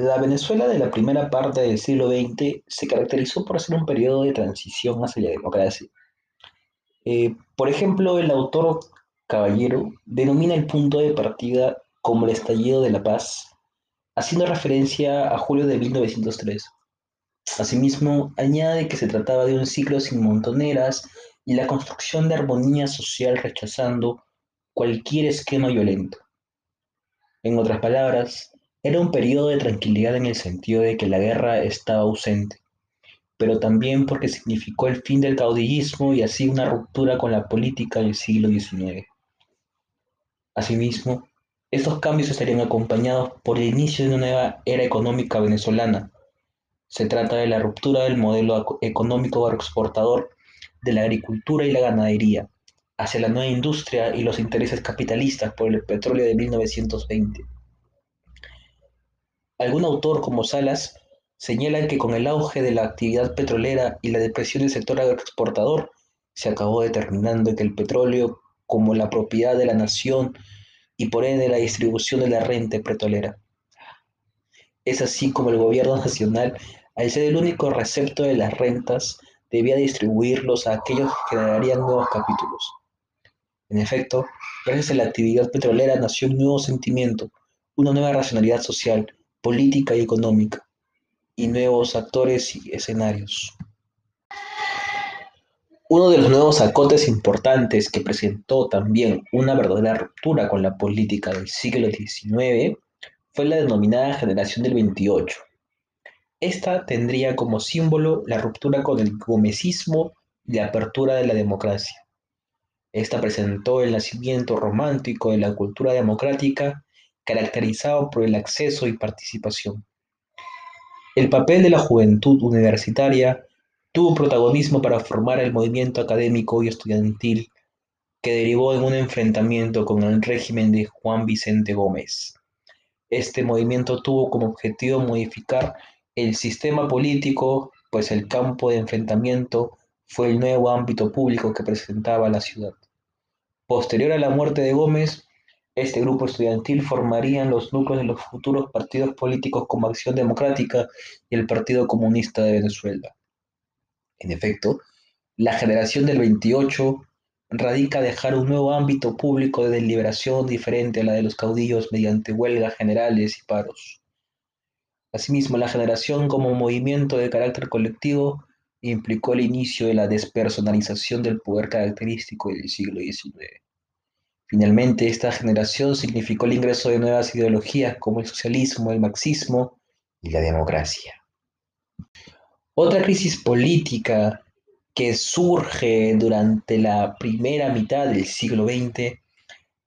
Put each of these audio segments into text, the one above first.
La Venezuela de la primera parte del siglo XX se caracterizó por ser un periodo de transición hacia la democracia. Eh, por ejemplo, el autor Caballero denomina el punto de partida como el estallido de la paz, haciendo referencia a julio de 1903. Asimismo, añade que se trataba de un ciclo sin montoneras y la construcción de armonía social rechazando cualquier esquema violento. En otras palabras, era un periodo de tranquilidad en el sentido de que la guerra estaba ausente, pero también porque significó el fin del caudillismo y así una ruptura con la política del siglo XIX. Asimismo, estos cambios estarían acompañados por el inicio de una nueva era económica venezolana. Se trata de la ruptura del modelo económico agroexportador de la agricultura y la ganadería hacia la nueva industria y los intereses capitalistas por el petróleo de 1920. Algún autor como Salas señala que con el auge de la actividad petrolera y la depresión del sector agroexportador, se acabó determinando que el petróleo como la propiedad de la nación y por ende la distribución de la renta petrolera. Es así como el gobierno nacional, al ser el único receptor de las rentas, debía distribuirlos a aquellos que generarían nuevos capítulos. En efecto, gracias a la actividad petrolera nació un nuevo sentimiento, una nueva racionalidad social, política y económica, y nuevos actores y escenarios. Uno de los nuevos acotes importantes que presentó también una verdadera ruptura con la política del siglo XIX fue la denominada generación del 28. Esta tendría como símbolo la ruptura con el gomecismo y la apertura de la democracia. Esta presentó el nacimiento romántico de la cultura democrática caracterizado por el acceso y participación. El papel de la juventud universitaria tuvo protagonismo para formar el movimiento académico y estudiantil que derivó en un enfrentamiento con el régimen de Juan Vicente Gómez. Este movimiento tuvo como objetivo modificar el sistema político, pues el campo de enfrentamiento fue el nuevo ámbito público que presentaba la ciudad. Posterior a la muerte de Gómez, este grupo estudiantil formarían los núcleos de los futuros partidos políticos como Acción Democrática y el Partido Comunista de Venezuela. En efecto, la generación del 28 radica dejar un nuevo ámbito público de deliberación diferente a la de los caudillos mediante huelgas generales y paros. Asimismo, la generación como movimiento de carácter colectivo implicó el inicio de la despersonalización del poder característico del siglo XIX. Finalmente, esta generación significó el ingreso de nuevas ideologías como el socialismo, el marxismo y la democracia. Otra crisis política que surge durante la primera mitad del siglo XX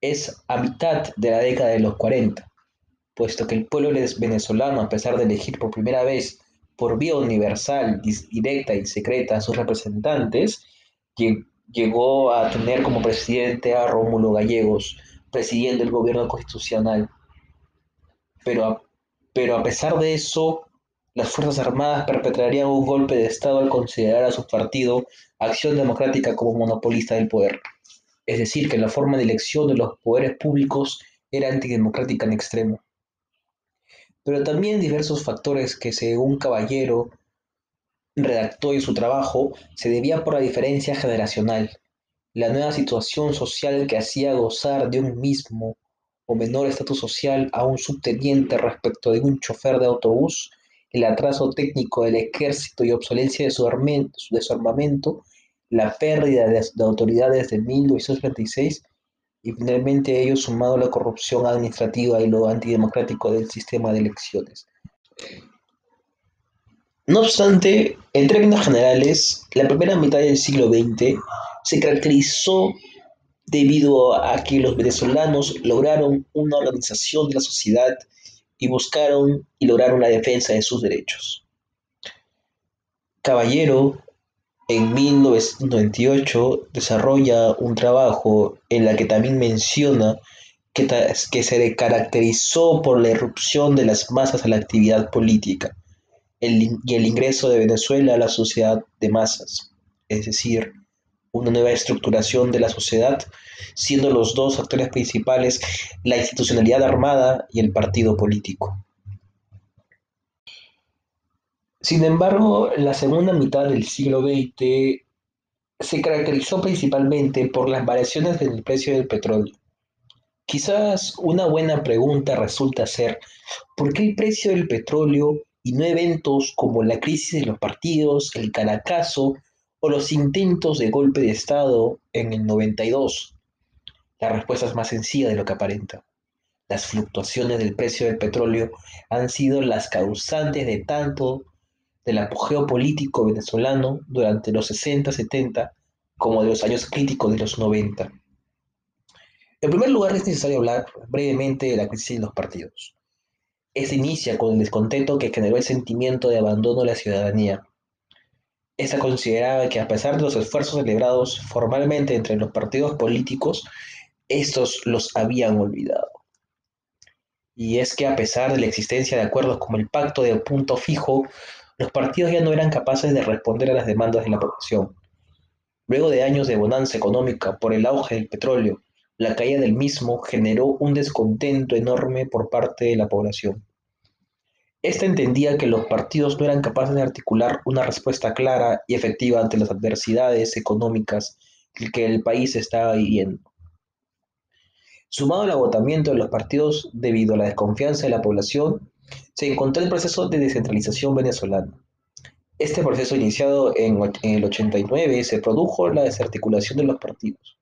es a mitad de la década de los 40, puesto que el pueblo venezolano, a pesar de elegir por primera vez por vía universal, directa y secreta a sus representantes, llegó a tener como presidente a Rómulo Gallegos, presidiendo el gobierno constitucional. Pero a, pero a pesar de eso, las Fuerzas Armadas perpetrarían un golpe de Estado al considerar a su partido Acción Democrática como monopolista del poder. Es decir, que la forma de elección de los poderes públicos era antidemocrática en extremo. Pero también diversos factores que, según Caballero, redactó en su trabajo se debía por la diferencia generacional, la nueva situación social que hacía gozar de un mismo o menor estatus social a un subteniente respecto de un chofer de autobús, el atraso técnico del ejército y obsolencia de su, armamento, la pérdida de, de autoridades de 1936 y finalmente ello sumado a la corrupción administrativa y lo antidemocrático del sistema de elecciones. No obstante, en términos generales, la primera mitad del siglo XX se caracterizó debido a que los venezolanos lograron una organización de la sociedad y buscaron y lograron la defensa de sus derechos. Caballero, en 1998, desarrolla un trabajo en la que también menciona que, que se caracterizó por la irrupción de las masas a la actividad política y el ingreso de Venezuela a la sociedad de masas, es decir, una nueva estructuración de la sociedad, siendo los dos actores principales la institucionalidad armada y el partido político. Sin embargo, la segunda mitad del siglo XX se caracterizó principalmente por las variaciones en el precio del petróleo. Quizás una buena pregunta resulta ser, ¿por qué el precio del petróleo y no eventos como la crisis de los partidos, el Caracazo o los intentos de golpe de Estado en el 92? La respuesta es más sencilla de lo que aparenta. Las fluctuaciones del precio del petróleo han sido las causantes de tanto del apogeo político venezolano durante los 60-70 como de los años críticos de los 90. En primer lugar, es necesario hablar brevemente de la crisis de los partidos. Esta inicia con el descontento que generó el sentimiento de abandono de la ciudadanía. Esta consideraba que a pesar de los esfuerzos celebrados formalmente entre los partidos políticos, estos los habían olvidado. Y es que a pesar de la existencia de acuerdos como el pacto de punto fijo, los partidos ya no eran capaces de responder a las demandas de la población. Luego de años de bonanza económica por el auge del petróleo, la caída del mismo generó un descontento enorme por parte de la población. Esta entendía que los partidos no eran capaces de articular una respuesta clara y efectiva ante las adversidades económicas que el país estaba viviendo. Sumado al agotamiento de los partidos debido a la desconfianza de la población, se encontró el proceso de descentralización venezolana. Este proceso iniciado en, el 89 se produjo la desarticulación de los partidos.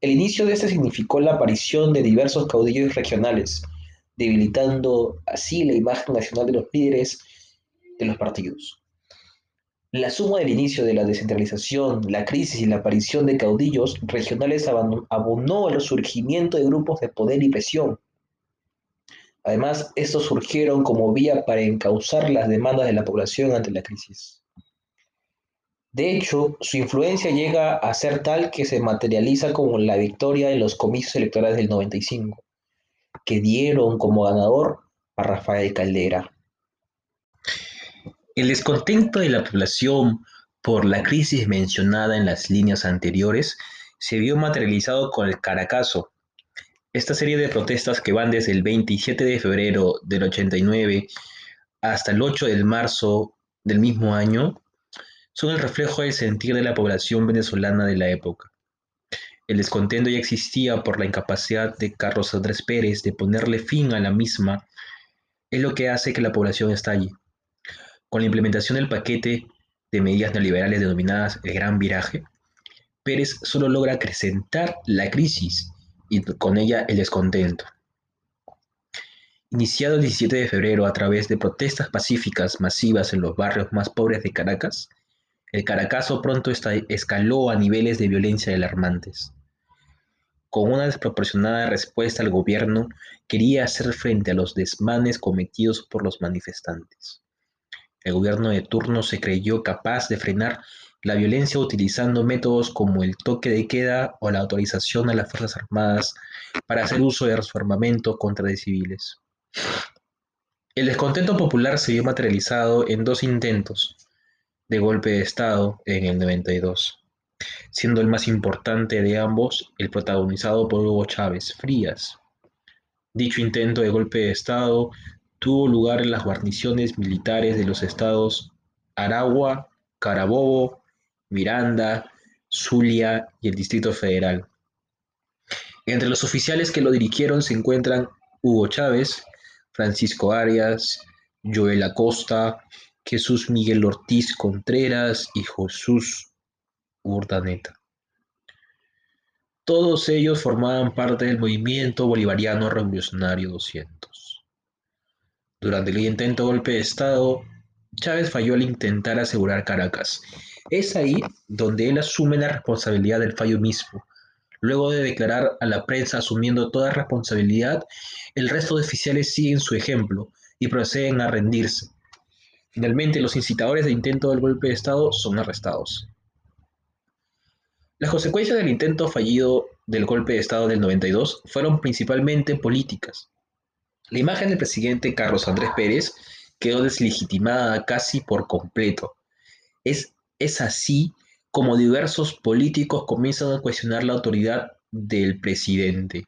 El inicio de este significó la aparición de diversos caudillos regionales, debilitando así la imagen nacional de los líderes de los partidos. La suma del inicio de la descentralización, la crisis y la aparición de caudillos regionales abonó al surgimiento de grupos de poder y presión, Además, estos surgieron como vía para encauzar las demandas de la población ante la crisis. De hecho, su influencia llega a ser tal que se materializa como la victoria en los comicios electorales del 95, que dieron como ganador a Rafael Caldera. El descontento de la población por la crisis mencionada en las líneas anteriores se vio materializado con el Caracazo, esta serie de protestas que van desde el 27 de febrero del 89 hasta el 8 de marzo del mismo año son el reflejo del sentir de la población venezolana de la época. El descontento ya existía por la incapacidad de Carlos Andrés Pérez de ponerle fin a la misma, es lo que hace que la población estalle. Con la implementación del paquete de medidas neoliberales denominadas el Gran Viraje, Pérez solo logra acrecentar la crisis y con ella el descontento. Iniciado el 17 de febrero a través de protestas pacíficas masivas en los barrios más pobres de Caracas, el Caracazo pronto escaló a niveles de violencia alarmantes. Con una desproporcionada respuesta al gobierno, quería hacer frente a los desmanes cometidos por los manifestantes. El gobierno de turno se creyó capaz de frenar la violencia utilizando métodos como el toque de queda o la autorización a las Fuerzas Armadas para hacer uso de su armamento contra de civiles. El descontento popular se vio materializado en dos intentos de golpe de Estado en el 92, siendo el más importante de ambos el protagonizado por Hugo Chávez Frías. Dicho intento de golpe de Estado tuvo lugar en las guarniciones militares de los estados Aragua, Carabobo, Miranda, Zulia y el Distrito Federal. Entre los oficiales que lo dirigieron se encuentran Hugo Chávez, Francisco Arias, Joel Acosta, Jesús Miguel Ortiz Contreras y Jesús Urdaneta. Todos ellos formaban parte del movimiento bolivariano revolucionario 200. Durante el intento golpe de Estado, Chávez falló al intentar asegurar Caracas es ahí donde él asume la responsabilidad del fallo mismo. Luego de declarar a la prensa asumiendo toda responsabilidad, el resto de oficiales siguen su ejemplo y proceden a rendirse. Finalmente, los incitadores de intento del golpe de Estado son arrestados. Las consecuencias del intento fallido del golpe de Estado del 92 fueron principalmente políticas. La imagen del presidente Carlos Andrés Pérez quedó deslegitimada casi por completo. Es es así como diversos políticos comienzan a cuestionar la autoridad del presidente.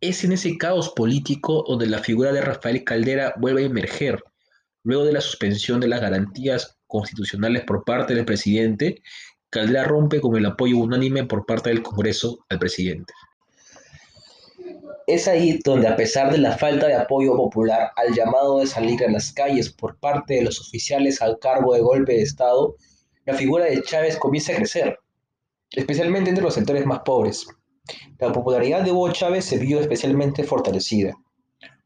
Es en ese caos político donde la figura de Rafael Caldera vuelve a emerger, Luego de la suspensión de las garantías constitucionales por parte del presidente, Caldera rompe con el apoyo unánime por parte del Congreso al presidente. Es ahí donde, a pesar de la falta de apoyo popular al llamado de salir a las calles por parte de los oficiales al cargo de golpe de Estado, la figura de Chávez comienza a crecer, especialmente entre los sectores más pobres. La popularidad de Hugo Chávez se vio especialmente fortalecida.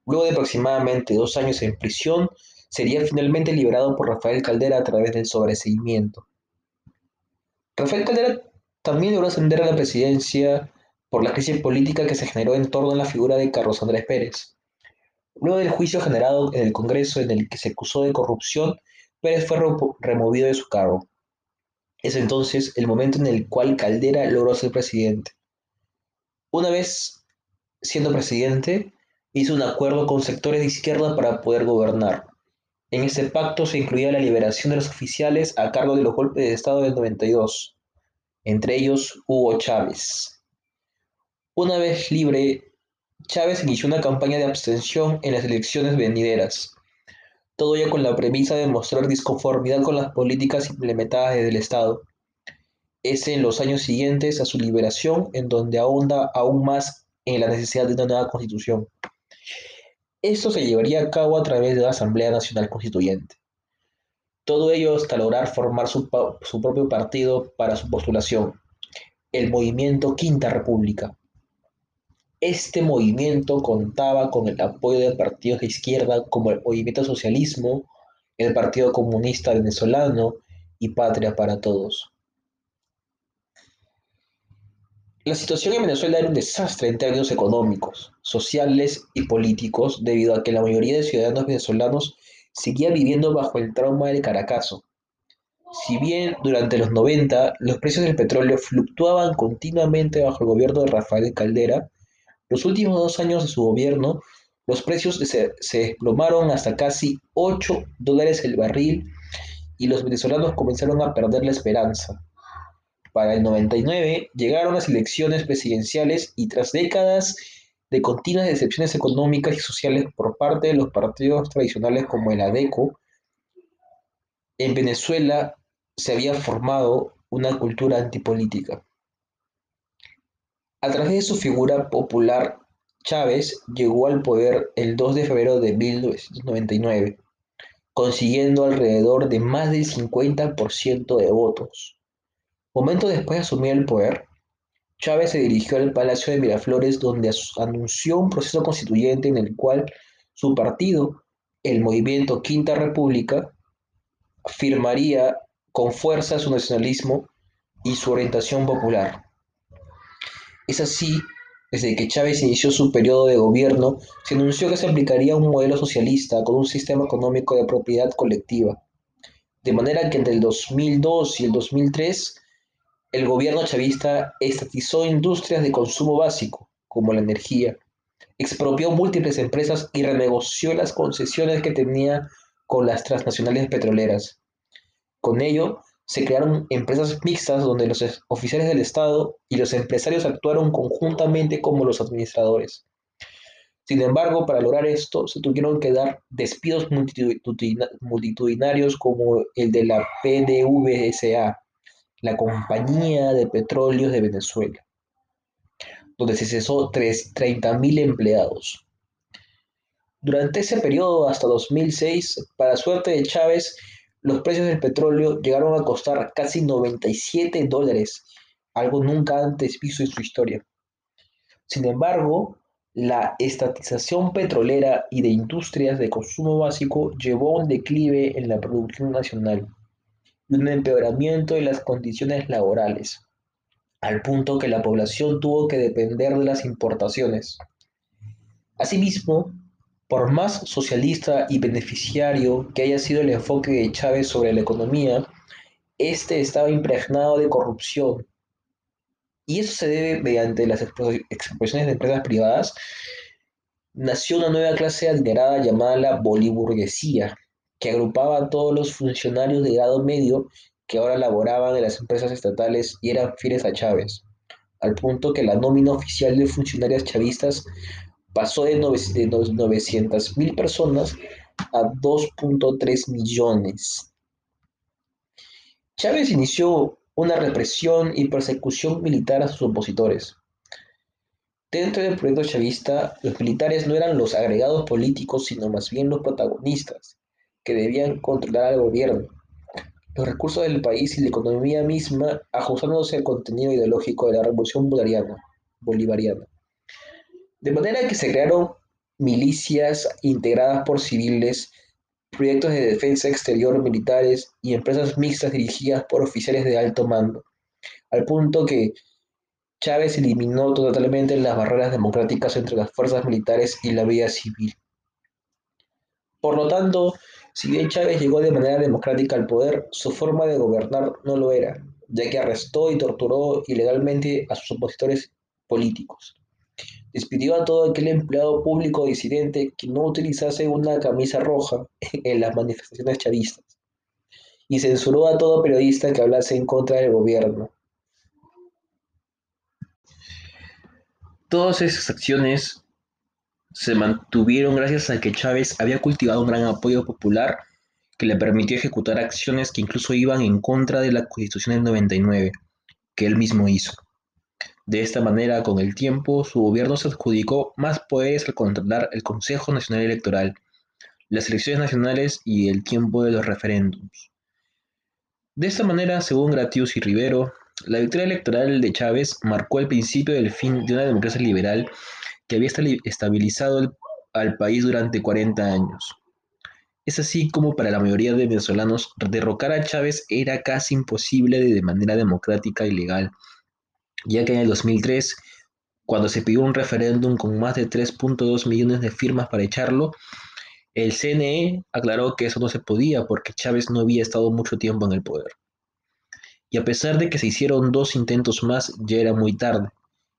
Luego de aproximadamente dos años en prisión, sería finalmente liberado por Rafael Caldera a través del sobreseimiento. Rafael Caldera también logró ascender a la presidencia por la crisis política que se generó en torno a la figura de Carlos Andrés Pérez. Luego del juicio generado en el Congreso en el que se acusó de corrupción, Pérez fue removido de su cargo. Es entonces el momento en el cual Caldera logró ser presidente. Una vez siendo presidente, hizo un acuerdo con sectores de izquierda para poder gobernar. En ese pacto se incluía la liberación de los oficiales a cargo de los golpes de Estado del 92, entre ellos Hugo Chávez. Una vez libre, Chávez inició una campaña de abstención en las elecciones venideras, todo ello con la premisa de mostrar disconformidad con las políticas implementadas desde el Estado. Es en los años siguientes a su liberación en donde ahonda aún más en la necesidad de una nueva constitución. Esto se llevaría a cabo a través de la Asamblea Nacional Constituyente. Todo ello hasta lograr formar su, su propio partido para su postulación, el movimiento Quinta República. Este movimiento contaba con el apoyo de partidos de izquierda como el Movimiento Socialismo, el Partido Comunista Venezolano y Patria para Todos. La situación en Venezuela era un desastre en términos económicos, sociales y políticos debido a que la mayoría de ciudadanos venezolanos seguía viviendo bajo el trauma del Caracazo. Si bien durante los 90 los precios del petróleo fluctuaban continuamente bajo el gobierno de Rafael Caldera, los últimos dos años de su gobierno los precios se, se desplomaron hasta casi 8 dólares el barril y los venezolanos comenzaron a perder la esperanza. Para el 99 llegaron las elecciones presidenciales y tras décadas de continuas decepciones económicas y sociales por parte de los partidos tradicionales como el ADECO, en Venezuela se había formado una cultura antipolítica. A través de su figura popular, Chávez llegó al poder el 2 de febrero de 1999, consiguiendo alrededor de más del 50% de votos. Momento después de asumir el poder, Chávez se dirigió al Palacio de Miraflores donde anunció un proceso constituyente en el cual su partido, el Movimiento Quinta República, firmaría con fuerza su nacionalismo y su orientación popular. Es así, desde que Chávez inició su periodo de gobierno, se anunció que se aplicaría un modelo socialista con un sistema económico de propiedad colectiva, de manera que entre el 2002 y el 2003 el gobierno chavista estatizó industrias de consumo básico, como la energía, expropió múltiples empresas y renegoció las concesiones que tenía con las transnacionales petroleras. Con ello, se crearon empresas mixtas donde los oficiales del Estado y los empresarios actuaron conjuntamente como los administradores. Sin embargo, para lograr esto, se tuvieron que dar despidos multitudinarios como el de la PDVSA, la Compañía de Petróleos de Venezuela, donde se cesó 30.000 empleados. Durante ese periodo, hasta 2006, para suerte de Chávez, los precios del petróleo llegaron a costar casi 97 dólares, algo nunca antes visto en su historia. Sin embargo, la estatización petrolera y de industrias de consumo básico llevó a un declive en la producción nacional y un empeoramiento de las condiciones laborales, al punto que la población tuvo que depender de las importaciones. Asimismo, por más socialista y beneficiario que haya sido el enfoque de Chávez sobre la economía, este estaba impregnado de corrupción. Y eso se debe mediante las expropiaciones de empresas privadas. Nació una nueva clase adinerada llamada la boliburguesía, que agrupaba a todos los funcionarios de grado medio que ahora laboraban en las empresas estatales y eran fieles a Chávez, al punto que la nómina oficial de funcionarios chavistas pasó de, 900.000 personas a 2.3 millones. Chávez inició una represión y persecución militar a sus opositores. Dentro del proyecto chavista, los militares no eran los agregados políticos, sino más bien los protagonistas, que debían controlar al gobierno, los recursos del país y la economía misma, ajustándose al contenido ideológico de la revolución bolivariana. bolivariana. De manera que se crearon milicias integradas por civiles, proyectos de defensa exterior militares y empresas mixtas dirigidas por oficiales de alto mando, al punto que Chávez eliminó totalmente las barreras democráticas entre las fuerzas militares y la vida civil. Por lo tanto, si bien Chávez llegó de manera democrática al poder, su forma de gobernar no lo era, ya que arrestó y torturó ilegalmente a sus opositores políticos. Despidió a todo aquel empleado público disidente que no utilizase una camisa roja en las manifestaciones chavistas. Y censuró a todo periodista que hablase en contra del gobierno. Todas esas acciones se mantuvieron gracias a que Chávez había cultivado un gran apoyo popular que le permitió ejecutar acciones que incluso iban en contra de la Constitución del 99, que él mismo hizo. De esta manera, con el tiempo, su gobierno se adjudicó más poderes al controlar el Consejo Nacional Electoral, las elecciones nacionales y el tiempo de los referéndums. De esta manera, según Gratius y Rivero, la victoria electoral de Chávez marcó el principio del fin de una democracia liberal que había estabilizado al país durante 40 años. Es así como para la mayoría de venezolanos derrocar a Chávez era casi imposible de manera democrática y legal, ya que en el 2003, cuando se pidió un referéndum con más de 3.2 millones de firmas para echarlo, el CNE aclaró que eso no se podía porque Chávez no había estado mucho tiempo en el poder y a pesar de que se hicieron dos intentos más, ya era muy tarde,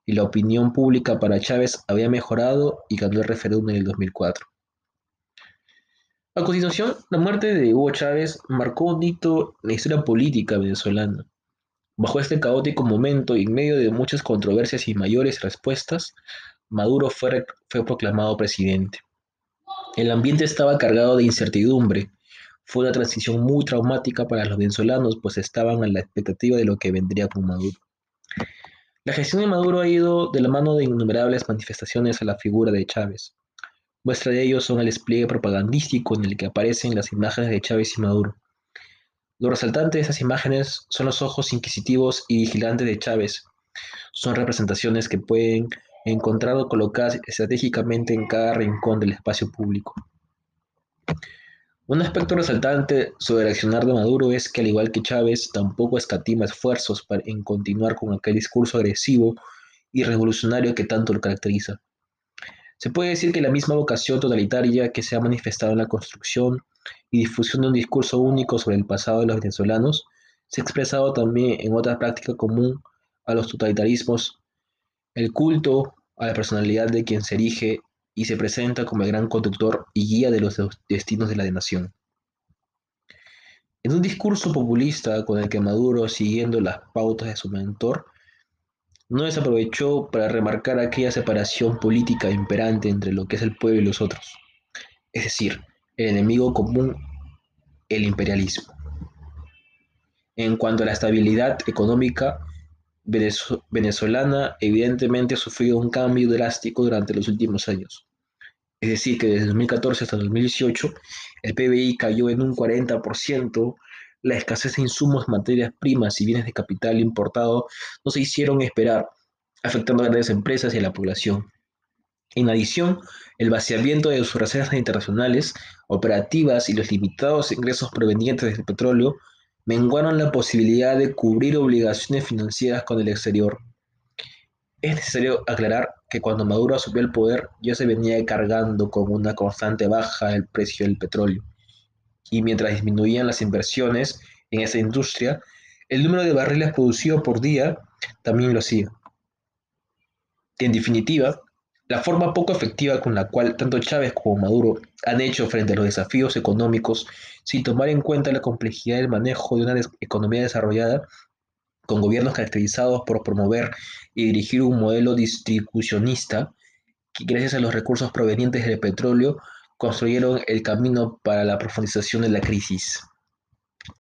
y la opinión pública para Chávez había mejorado y ganó el referéndum en el 2004. A continuación, la muerte de Hugo Chávez marcó un hito en la historia política venezolana. Bajo este caótico momento y en medio de muchas controversias y mayores respuestas, Maduro fue, fue proclamado presidente. El ambiente estaba cargado de incertidumbre, fue una transición muy traumática para los venezolanos, pues estaban a la expectativa de lo que vendría con Maduro. La gestión de Maduro ha ido de la mano de innumerables manifestaciones a la figura de Chávez. Muestra de ello son el despliegue propagandístico en el que aparecen las imágenes de Chávez y Maduro. Lo resaltante de esas imágenes son los ojos inquisitivos y vigilantes de Chávez. Son representaciones que pueden encontrar o colocadas estratégicamente en cada rincón del espacio público. Un aspecto resaltante sobre el accionar de Maduro es que, al igual que Chávez, tampoco escatima esfuerzos para, en continuar con aquel discurso agresivo y revolucionario que tanto lo caracteriza. Se puede decir que la misma vocación totalitaria que se ha manifestado en la construcción y difusión de un discurso único sobre el pasado de los venezolanos se ha expresado también en otra práctica común a los totalitarismos, el culto a la personalidad de quien se erige y se presenta como el gran conductor y guía de los destinos de la nación. En un discurso populista con el que Maduro, siguiendo las pautas de su mentor, no desaprovechó para remarcar aquella separación política imperante entre lo que es el pueblo y los otros, es decir, el enemigo común, el imperialismo. En cuanto a la estabilidad económica, venezolana evidentemente ha sufrido un cambio drástico durante los últimos años. Es decir, que desde 2014 hasta 2018 el PBI cayó en un 40%, la escasez de insumos, materias primas y bienes de capital importado no se hicieron esperar, afectando a grandes empresas y a la población. En adición, el vaciamiento de sus reservas internacionales, operativas y los limitados ingresos provenientes del petróleo menguaron la posibilidad de cubrir obligaciones financieras con el exterior. Es necesario aclarar que cuando Maduro asumió el poder ya se venía cargando con una constante baja el precio del petróleo. Y mientras disminuían las inversiones en esa industria, el número de barriles producidos por día también lo hacía. En definitiva, la forma poco efectiva con la cual tanto Chávez como Maduro han hecho frente a los desafíos económicos sin tomar en cuenta la complejidad del manejo de una economía desarrollada con gobiernos caracterizados por promover y dirigir un modelo distribucionista que gracias a los recursos provenientes del petróleo construyeron el camino para la profundización de la crisis.